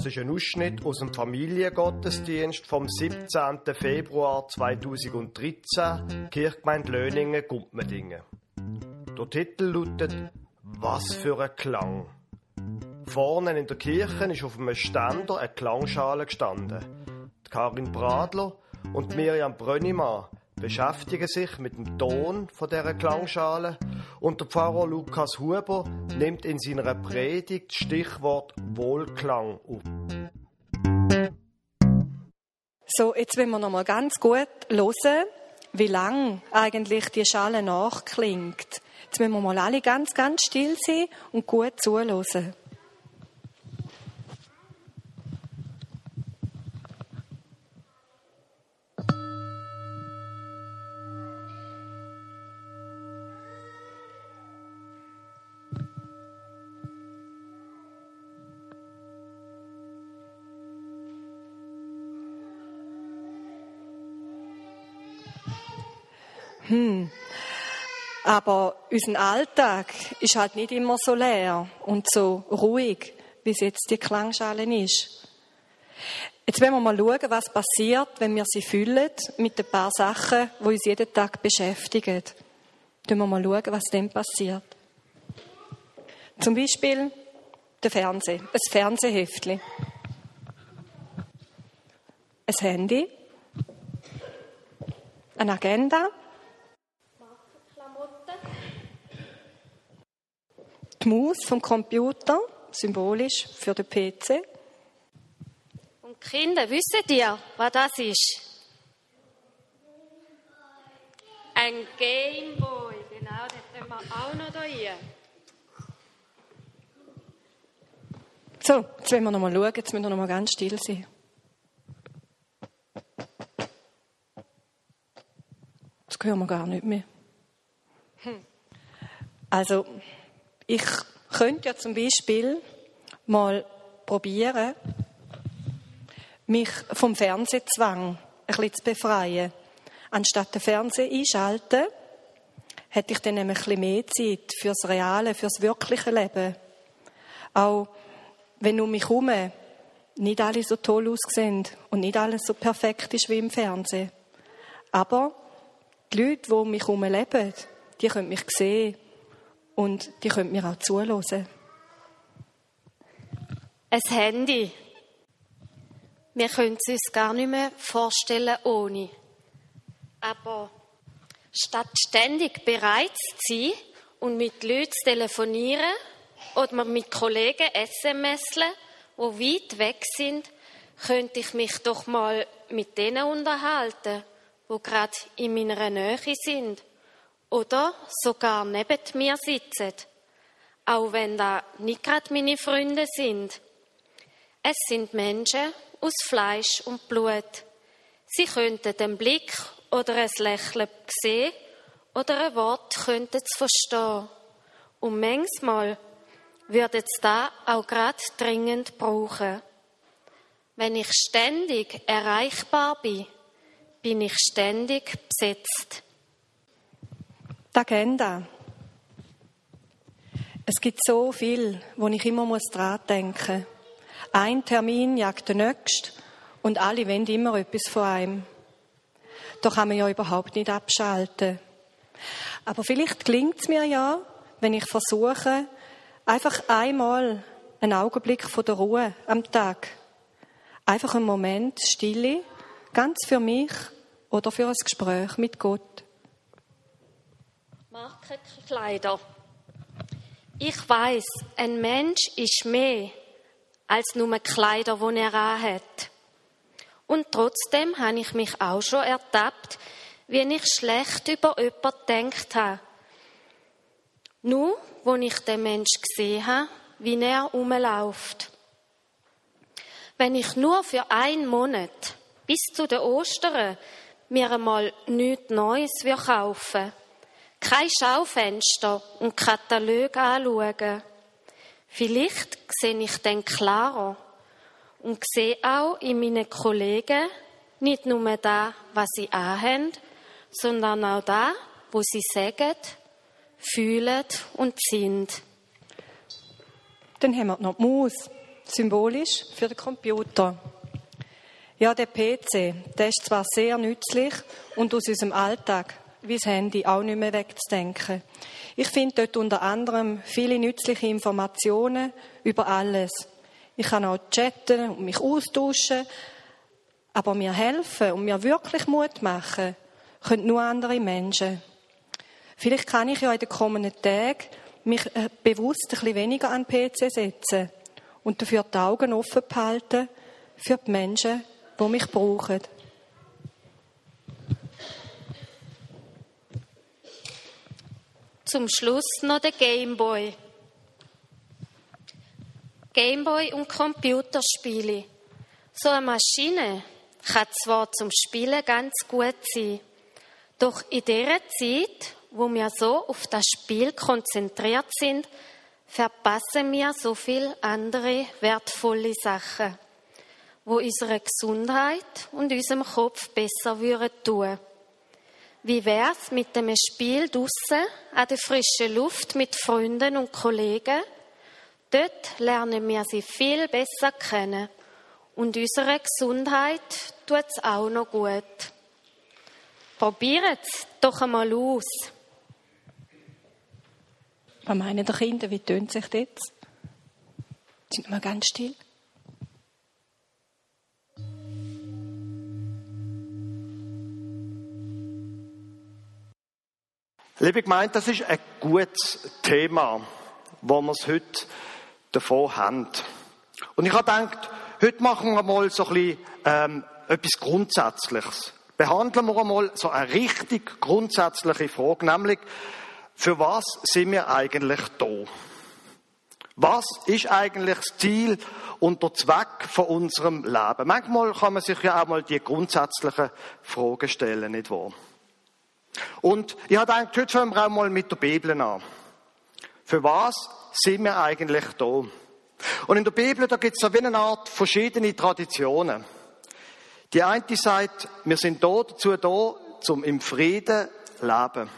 Das ist ein Ausschnitt aus dem Familiengottesdienst vom 17. Februar 2013, Kirchgemeinde Löningen, Gumpmendingen. Der Titel lautet Was für ein Klang. Vorne in der Kirche ist auf einem Ständer eine Klangschale gestanden. Karin Bradler und Miriam Brönnimann beschäftigen sich mit dem Ton von dieser Klangschale und der Pfarrer Lukas Huber nimmt in seiner Predigt Stichwort Wohlklang auf. So, jetzt wollen wir noch mal ganz gut hören, wie lang eigentlich die Schale nachklingt. Jetzt müssen wir mal alle ganz, ganz still sein und gut zuhören. Aber unser Alltag ist halt nicht immer so leer und so ruhig, wie es jetzt die Klangschale ist. Jetzt wollen wir mal schauen, was passiert, wenn wir sie füllen mit ein paar Sachen, die uns jeden Tag beschäftigen. Dann wir mal schauen, was dann passiert. Zum Beispiel der Fernseher, ein Fernsehheftchen, ein Handy, eine Agenda, die Maus vom Computer, symbolisch für den PC. Und Kinder, wissen ihr, was das ist? Ein Gameboy, genau, den tun wir auch noch da rein. So, jetzt wollen wir noch mal schauen, jetzt müssen wir noch mal ganz still sein. Das hören wir gar nicht mehr. Hm. Also, ich könnte ja zum Beispiel mal probieren, mich vom Fernsehzwang ein bisschen zu befreien. Anstatt den Fernseher einschalten, hätte ich dann nämlich ein bisschen mehr Zeit fürs reale, fürs wirkliche Leben. Auch wenn um mich herum nicht alle so toll aussehen und nicht alles so perfekt ist wie im Fernsehen. Aber die Leute, die um mich herum leben, die können mich sehen und die könnt mir auch zuhören. Ein Handy. Wir können es uns gar nicht mehr vorstellen ohne. Aber statt ständig bereit zu sein und mit Leuten zu telefonieren oder mit Kollegen SMSen, die weit weg sind, könnte ich mich doch mal mit denen unterhalten, wo gerade in meiner Nähe sind oder sogar neben mir sitzen, auch wenn da nicht gerade meine Freunde sind. Es sind Menschen aus Fleisch und Blut. Sie könnten den Blick oder ein Lächeln sehen oder ein Wort könnten sie verstehen. Und manchmal würden sie da auch gerade dringend brauchen. Wenn ich ständig erreichbar bin, bin ich ständig besetzt. Die Agenda. Es gibt so viel, wo ich immer muss dran denken. Ein Termin jagt den nächsten und alle wollen immer etwas von einem. Da kann man ja überhaupt nicht abschalten. Aber vielleicht gelingt es mir ja, wenn ich versuche, einfach einmal einen Augenblick von der Ruhe am Tag. Einfach einen Moment Stille, ganz für mich oder für ein Gespräch mit Gott. Markenkleider. Ich weiß, ein Mensch ist mehr als nur Kleider, die er anhat. Und trotzdem habe ich mich auch schon ertappt, wie ich schlecht über jemanden gedacht habe. Nur, wo ich den Mensch gesehen habe, wie er rumläuft. Wenn ich nur für einen Monat bis zu den Ostern mir einmal nichts Neues kaufen kein Schaufenster und Katalog anschauen. Vielleicht sehe ich dann klarer und sehe auch in meinen Kollegen nicht nur da, was sie anhaben, sondern auch da, wo sie sagen, fühlen und sind. Dann haben wir noch die Maus, symbolisch für den Computer. Ja, der PC, der ist zwar sehr nützlich und aus unserem Alltag, wie das Handy, auch nicht mehr wegzudenken. Ich finde dort unter anderem viele nützliche Informationen über alles. Ich kann auch chatten und mich austauschen, aber mir helfen und mir wirklich Mut machen, können nur andere Menschen. Vielleicht kann ich ja in den kommenden Tagen mich äh, bewusst ein bisschen weniger an den PC setzen und dafür die Augen offen behalten für die Menschen, die mich brauchen. Zum Schluss noch der Gameboy. Gameboy und Computerspiele. So eine Maschine kann zwar zum Spielen ganz gut sein, doch in dieser Zeit, wo wir so auf das Spiel konzentriert sind, verpassen wir so viel andere wertvolle Sachen, wo unsere Gesundheit und unserem Kopf besser würden tun. Wie wär's mit dem Spiel draussen an der frischen Luft mit Freunden und Kollegen? Dort lernen wir sie viel besser kennen und unsere Gesundheit tut's auch noch gut. Probieret's doch einmal aus. Was meinen die Kinder? Wie tönt sich das? Sind wir ganz still? Liebe Gemeinde, das ist ein gutes Thema, wo wir es heute davon haben. Und ich habe gedacht, heute machen wir mal so ein bisschen ähm, etwas Grundsätzliches. Behandeln wir einmal so eine richtig grundsätzliche Frage, nämlich, für was sind wir eigentlich da? Was ist eigentlich das Ziel und der Zweck von unserem Leben? Manchmal kann man sich ja auch mal die grundsätzlichen Fragen stellen, nicht wahr? Und ich habe gedacht, heute fangen wir auch mal mit der Bibel an. Für was sind wir eigentlich da? Und in der Bibel, da gibt es so wie eine Art verschiedene Traditionen. Die eine sagt, wir sind da dazu da, zum im Frieden leben.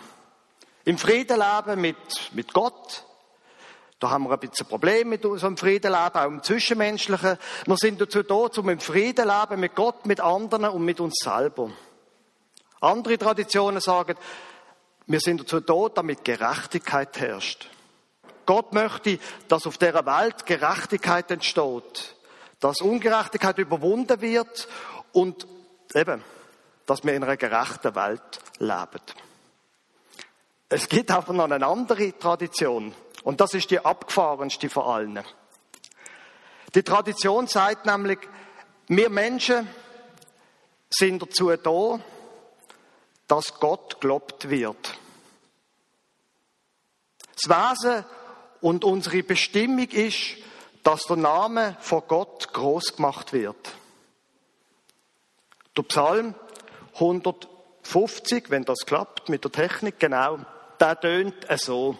Im Frieden leben mit, mit Gott. Da haben wir ein bisschen Problem mit unserem Friedenleben, auch im Zwischenmenschlichen. Wir sind dazu da, zum im Frieden leben mit Gott, mit anderen und mit uns selber. Andere Traditionen sagen, wir sind dazu da, damit Gerechtigkeit herrscht. Gott möchte, dass auf der Welt Gerechtigkeit entsteht, dass Ungerechtigkeit überwunden wird und eben, dass wir in einer gerechten Welt leben. Es gibt aber noch eine andere Tradition und das ist die abgefahrenste von allen. Die Tradition sagt nämlich, wir Menschen sind dazu da, dass Gott gelobt wird. Das Wesen und unsere Bestimmung ist, dass der Name von Gott groß gemacht wird. Der Psalm 150, wenn das klappt mit der Technik, genau, der tönt so.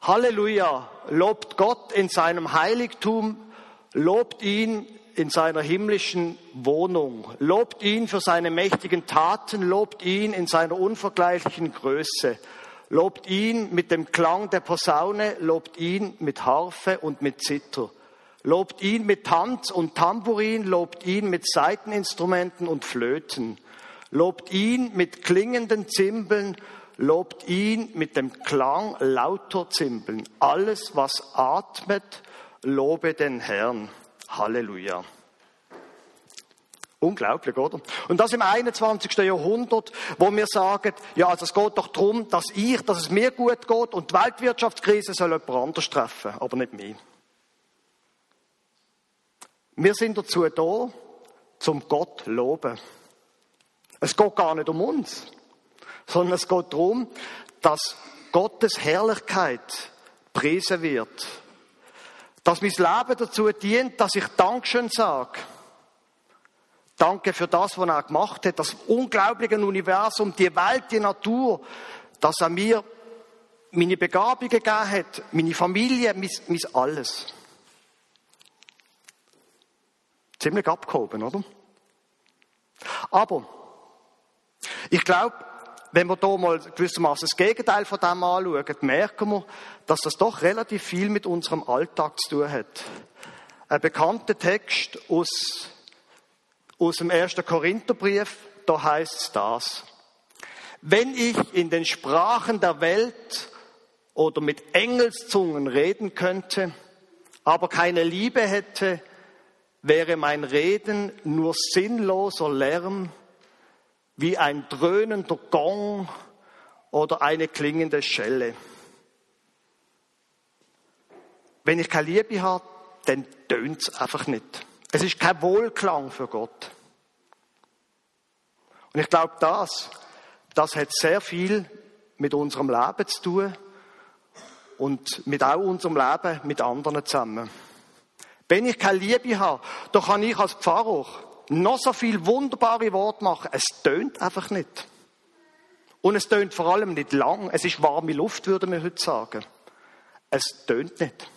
Halleluja, lobt Gott in seinem Heiligtum, lobt ihn in seiner himmlischen Wohnung. Lobt ihn für seine mächtigen Taten, lobt ihn in seiner unvergleichlichen Größe. Lobt ihn mit dem Klang der Posaune, lobt ihn mit Harfe und mit Zither. Lobt ihn mit Tanz und Tambourin, lobt ihn mit Saiteninstrumenten und Flöten. Lobt ihn mit klingenden Zimbeln, lobt ihn mit dem Klang lauter Zimbeln. Alles, was atmet, lobe den Herrn. Halleluja. Unglaublich, oder? Und das im 21. Jahrhundert, wo wir sagen, ja, also es geht doch darum, dass ich, dass es mir gut geht und die Weltwirtschaftskrise soll jemand anders treffen, aber nicht mich. Wir sind dazu da, zum Gott loben. Es geht gar nicht um uns, sondern es geht darum, dass Gottes Herrlichkeit preisen wird dass mein Leben dazu dient, dass ich Dankeschön sage. Danke für das, was er gemacht hat, das unglaubliche Universum, die Welt, die Natur, dass er mir meine Begabungen gegeben hat, meine Familie, mein, mein alles. Ziemlich abgehoben, oder? Aber ich glaube, wenn wir hier mal gewissermaßen das Gegenteil von dem anschauen, merken wir, dass das doch relativ viel mit unserem Alltag zu tun hat. Ein bekannter Text aus, aus dem ersten Korintherbrief, da heißt es das. Wenn ich in den Sprachen der Welt oder mit Engelszungen reden könnte, aber keine Liebe hätte, wäre mein Reden nur sinnloser Lärm, wie ein dröhnender Gong oder eine klingende Schelle. Wenn ich keine Liebe habe, dann tönt es einfach nicht. Es ist kein Wohlklang für Gott. Und ich glaube, das, das hat sehr viel mit unserem Leben zu tun und mit auch unserem Leben mit anderen zusammen. Wenn ich keine Liebe habe, dann kann ich als Pfarrer noch so viel wunderbare Worte machen. Es tönt einfach nicht. Und es tönt vor allem nicht lang. Es ist warme Luft, würden wir heute sagen. Es tönt nicht.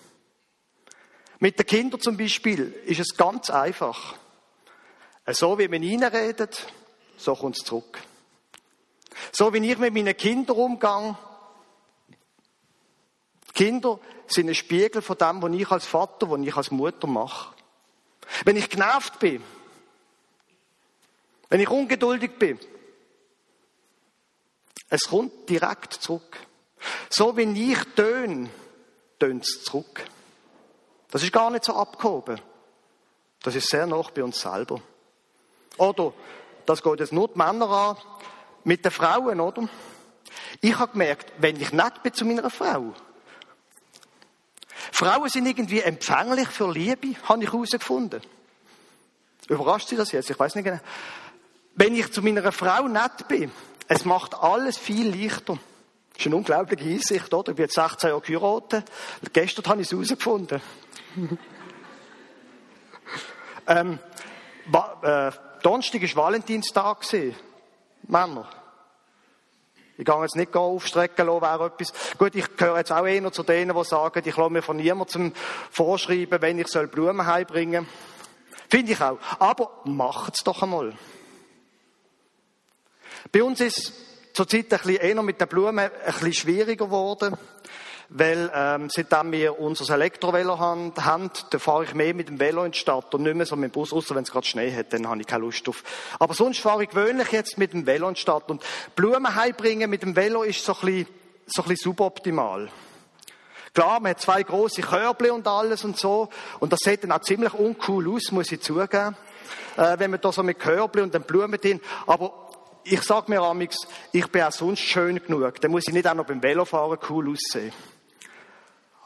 Mit den Kindern zum Beispiel ist es ganz einfach. So wie man reinredet, so kommt es zurück. So wie ich mit meinen Kindern umgehe, Kinder sind ein Spiegel von dem, was ich als Vater, was ich als Mutter mache. Wenn ich genervt bin, wenn ich ungeduldig bin, es kommt direkt zurück. So wie ich töne, tönt es zurück. Das ist gar nicht so abgehoben. Das ist sehr nah bei uns selber. Oder, das geht jetzt nur die Männer an, mit den Frauen, oder? Ich habe gemerkt, wenn ich nett bin zu meiner Frau, Frauen sind irgendwie empfänglich für Liebe, habe ich herausgefunden. Überrascht Sie das jetzt? Ich weiß nicht genau. Wenn ich zu meiner Frau nett bin, es macht alles viel leichter. Das ist eine unglaubliche Einsicht, oder? Ich bin jetzt 16 Jahre geheiratet. Gestern habe ich es herausgefunden. ähm, äh, Donnerstag war Valentinstag. Männer. Ich gehe jetzt nicht aufstrecken lassen, wäre etwas. Gut, ich gehöre jetzt auch eher zu denen, die sagen, ich lasse mir von niemandem vorschreiben, wenn ich Blumen heimbringen soll. Finde ich auch. Aber macht es doch einmal. Bei uns ist zurzeit ein bisschen eher mit den Blumen ein bisschen schwieriger geworden. Weil, ähm, seitdem wir unser Elektrovelo haben, haben, da fahre ich mehr mit dem Velo in die Stadt und nicht mehr so mit dem Bus, außer wenn es gerade Schnee hat, dann habe ich keine Lust drauf. Aber sonst fahre ich gewöhnlich jetzt mit dem Velo in die Stadt und Blumen heimbringen mit dem Velo ist so ein bisschen, so ein bisschen suboptimal. Klar, man hat zwei große Körble und alles und so. Und das sieht dann auch ziemlich uncool aus, muss ich zugeben. Äh, wenn man da so mit Körble und den Blumen drin. Aber ich sag mir amix, ich bin auch sonst schön genug. Dann muss ich nicht auch noch beim Velofahren cool aussehen.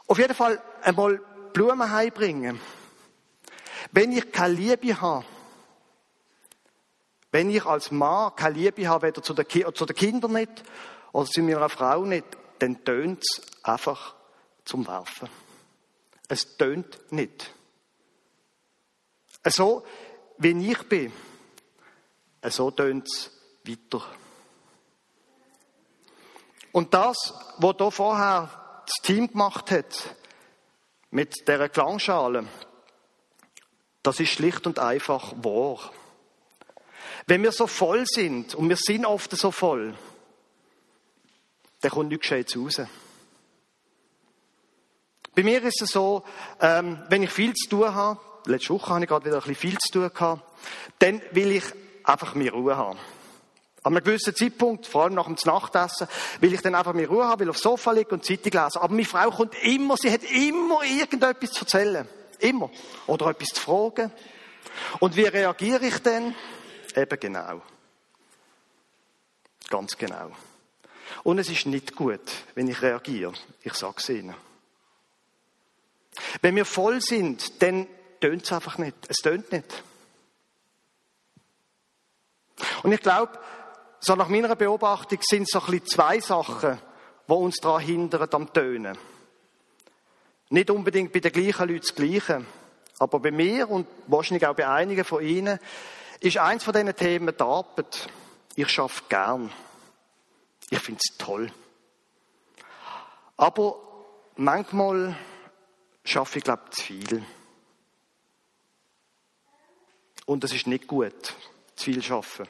Auf jeden Fall einmal Blumen heimbringen. Wenn ich keine Liebe habe, wenn ich als Mann keine Liebe habe, weder zu den, zu den Kindern nicht oder zu meiner Frau nicht, dann tönt es einfach zum Werfen. Es tönt nicht. So wie ich bin, so tönt es weiter. Und das, was hier vorher das Team gemacht hat, mit der Klangschale, das ist schlicht und einfach wahr. Wenn wir so voll sind, und wir sind oft so voll, dann kommt nichts Gescheites raus. Bei mir ist es so, ähm, wenn ich viel zu tun habe, letzte Woche habe ich gerade wieder ein bisschen viel zu tun gehabt, dann will ich einfach mehr Ruhe haben. An einem gewissen Zeitpunkt, vor allem nach dem Nachtessen, will ich dann einfach mehr Ruhe haben, will aufs Sofa liegen und Zeitung lesen. Aber meine Frau kommt immer, sie hat immer irgendetwas zu erzählen. Immer. Oder etwas zu fragen. Und wie reagiere ich denn? Eben genau. Ganz genau. Und es ist nicht gut, wenn ich reagiere. Ich sage es Ihnen. Wenn wir voll sind, dann tönt es einfach nicht. Es tönt nicht. Und ich glaube, so nach meiner Beobachtung sind es so ein bisschen zwei Sachen, die uns daran hindern am Tönen. Nicht unbedingt bei den gleichen Leuten das Gleiche, aber bei mir und wahrscheinlich auch bei einigen von Ihnen ist eins von diesen Themen die Arbeit. Ich schaffe gern. Ich finde es toll. Aber manchmal schaffe ich, glaube ich, zu viel. Und das ist nicht gut, zu viel schaffen.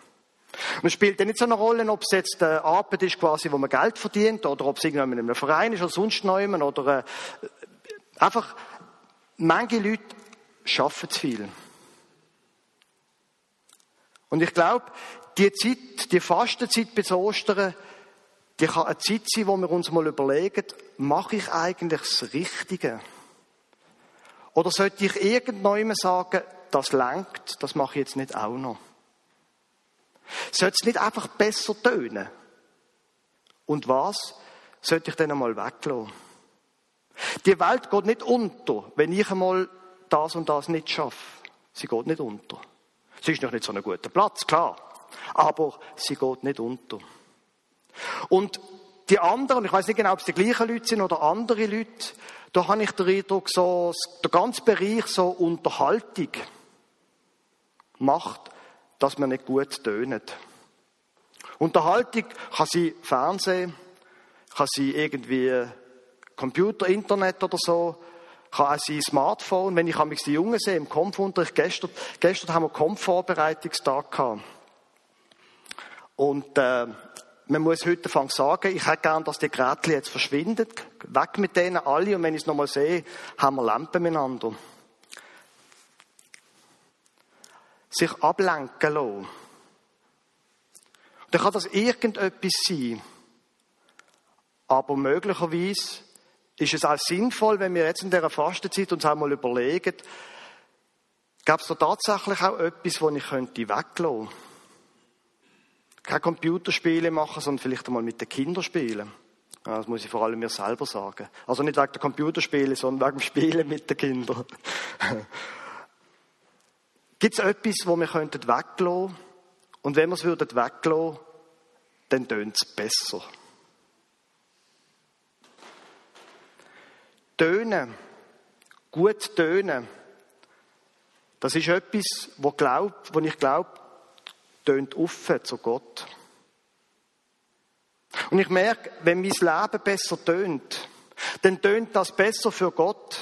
Und es spielt dann nicht so eine Rolle, ob es jetzt eine Arbeit ist, quasi, wo man Geld verdient, oder ob es irgendwann in einem Verein ist oder sonst jemand, oder äh, einfach, manche Leute arbeiten zu viel. Und ich glaube, die Zeit, die Fastenzeit bis Ostern, die kann eine Zeit sein, wo wir uns mal überlegen, mache ich eigentlich das Richtige? Oder sollte ich irgendjemandem sagen, das lenkt, das mache ich jetzt nicht auch noch? Sollte es nicht einfach besser tönen? Und was sollte ich dann einmal weglassen? Die Welt geht nicht unter, wenn ich einmal das und das nicht schaffe. Sie geht nicht unter. Sie ist noch nicht so ein guter Platz, klar. Aber sie geht nicht unter. Und die anderen, ich weiß nicht genau, ob es die gleichen Leute sind oder andere Leute, da habe ich den Eindruck, so, der ganze Bereich so Unterhaltung macht, dass man nicht gut tönet. Unterhaltung kann sie Fernsehen, kann sie irgendwie Computer, Internet oder so, kann auch sein Smartphone. Wenn ich mich die Jungen sehe im Kampfunterricht, gestern, gestern haben wir Kampfvorbereitungstag gehabt. Und äh, man muss heute Anfang sagen, ich hätte gern, dass die Geräte jetzt verschwinden. Weg mit denen alle. Und wenn ich es nochmal sehe, haben wir Lampen miteinander. Sich ablenken lassen. Dann kann das irgendetwas sein. Aber möglicherweise ist es auch sinnvoll, wenn wir jetzt in dieser Fastenzeit uns einmal überlegen, gab es da tatsächlich auch etwas, das ich könnte weglassen könnte? keine Computerspiele machen, sondern vielleicht einmal mit den Kindern spielen. Das muss ich vor allem mir selber sagen. Also nicht wegen der Computerspiele, sondern wegen dem Spielen mit den Kindern. Gibt es etwas, wo wir könnten weglassen? Und wenn wir es würden weglassen, dann tönt es besser. Tönen, gut tönen, das ist etwas, wo, glaub, wo ich glaube, tönt offen zu Gott. Und ich merke, wenn mein Leben besser tönt, dann tönt das besser für Gott.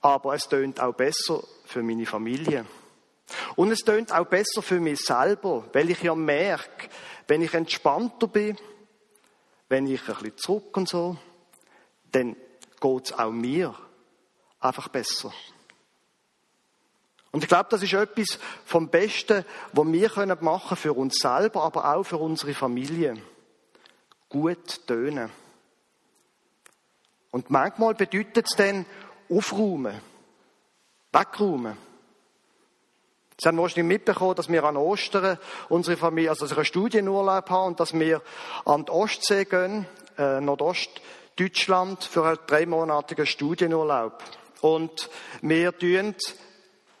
Aber es tönt auch besser für meine Familie. Und es tönt auch besser für mich selber, weil ich ja merke, wenn ich entspannter bin, wenn ich ein bisschen zurück und so, dann geht es auch mir einfach besser. Und ich glaube, das ist etwas vom Besten, was wir machen können für uns selber, aber auch für unsere Familie. Gut tönen. Und manchmal bedeutet es dann aufräumen, wegräumen. Sie haben wahrscheinlich mitbekommen, dass wir an Ostern unsere Familie, also einen Studienurlaub haben und dass wir an die Ostsee gehen, äh, Nordostdeutschland, für einen dreimonatigen Studienurlaub. Und wir tun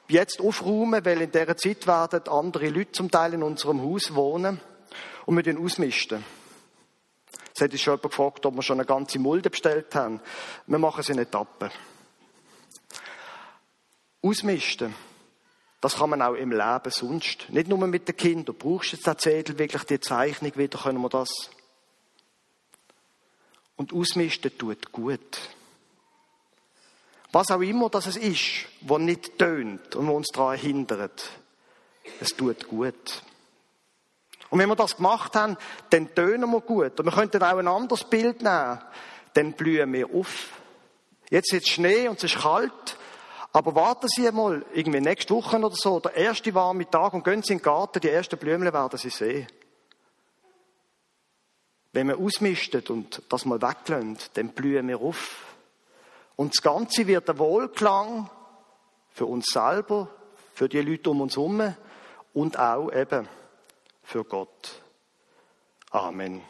jetzt aufräumen, weil in dieser Zeit werden andere Leute zum Teil in unserem Haus wohnen und wir den ausmisten. Es hat uns schon jemand gefragt, ob wir schon eine ganze Mulde bestellt haben. Wir machen es in Etappen. Ausmisten. Das kann man auch im Leben sonst. Nicht nur mit den Kindern. Brauchst du jetzt den Zettel wirklich die Zeichnung wieder, können wir das. Und ausmisten tut gut. Was auch immer das ist, was nicht tönt und was uns daran hindert. Es tut gut. Und wenn wir das gemacht haben, dann tönen wir gut. Und wir könnten auch ein anderes Bild nehmen. Dann blühen wir auf. Jetzt ist Schnee und es ist kalt. Aber warten Sie einmal, irgendwie nächste Woche oder so, der erste warme Tag und gehen Sie in den Garten, die ersten Blümchen werden Sie sehen. Wenn wir ausmisten und das mal weglassen, dann blühen wir auf. Und das Ganze wird ein Wohlklang für uns selber, für die Leute um uns herum und auch eben für Gott. Amen.